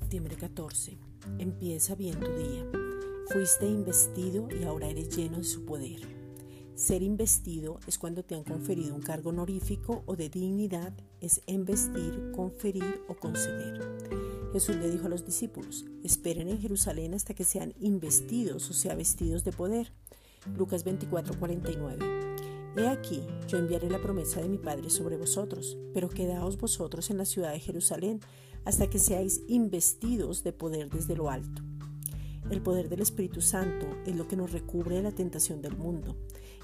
14. Empieza bien tu día. Fuiste investido y ahora eres lleno de su poder. Ser investido es cuando te han conferido un cargo honorífico o de dignidad, es embestir, conferir o conceder. Jesús le dijo a los discípulos, esperen en Jerusalén hasta que sean investidos o sea vestidos de poder. Lucas 24:49. He aquí, yo enviaré la promesa de mi Padre sobre vosotros, pero quedaos vosotros en la ciudad de Jerusalén hasta que seáis investidos de poder desde lo alto. El poder del Espíritu Santo es lo que nos recubre de la tentación del mundo.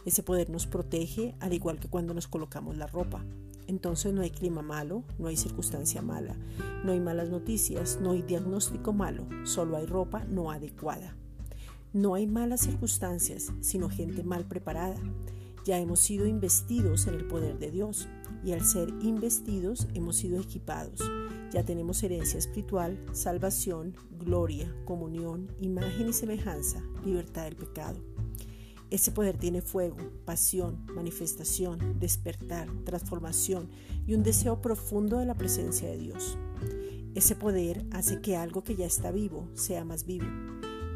Ese poder nos protege al igual que cuando nos colocamos la ropa. Entonces no hay clima malo, no hay circunstancia mala, no hay malas noticias, no hay diagnóstico malo, solo hay ropa no adecuada. No hay malas circunstancias, sino gente mal preparada. Ya hemos sido investidos en el poder de Dios y al ser investidos hemos sido equipados ya tenemos herencia espiritual, salvación, gloria, comunión, imagen y semejanza, libertad del pecado. Ese poder tiene fuego, pasión, manifestación, despertar, transformación y un deseo profundo de la presencia de Dios. Ese poder hace que algo que ya está vivo sea más vivo.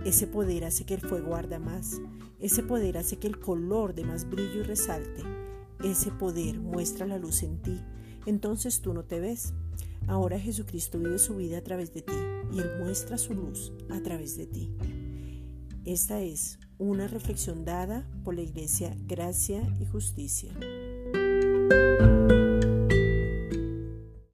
Ese poder hace que el fuego arda más. Ese poder hace que el color de más brillo y resalte. Ese poder muestra la luz en ti. Entonces tú no te ves, Ahora Jesucristo vive su vida a través de ti y Él muestra su luz a través de ti. Esta es una reflexión dada por la Iglesia Gracia y Justicia.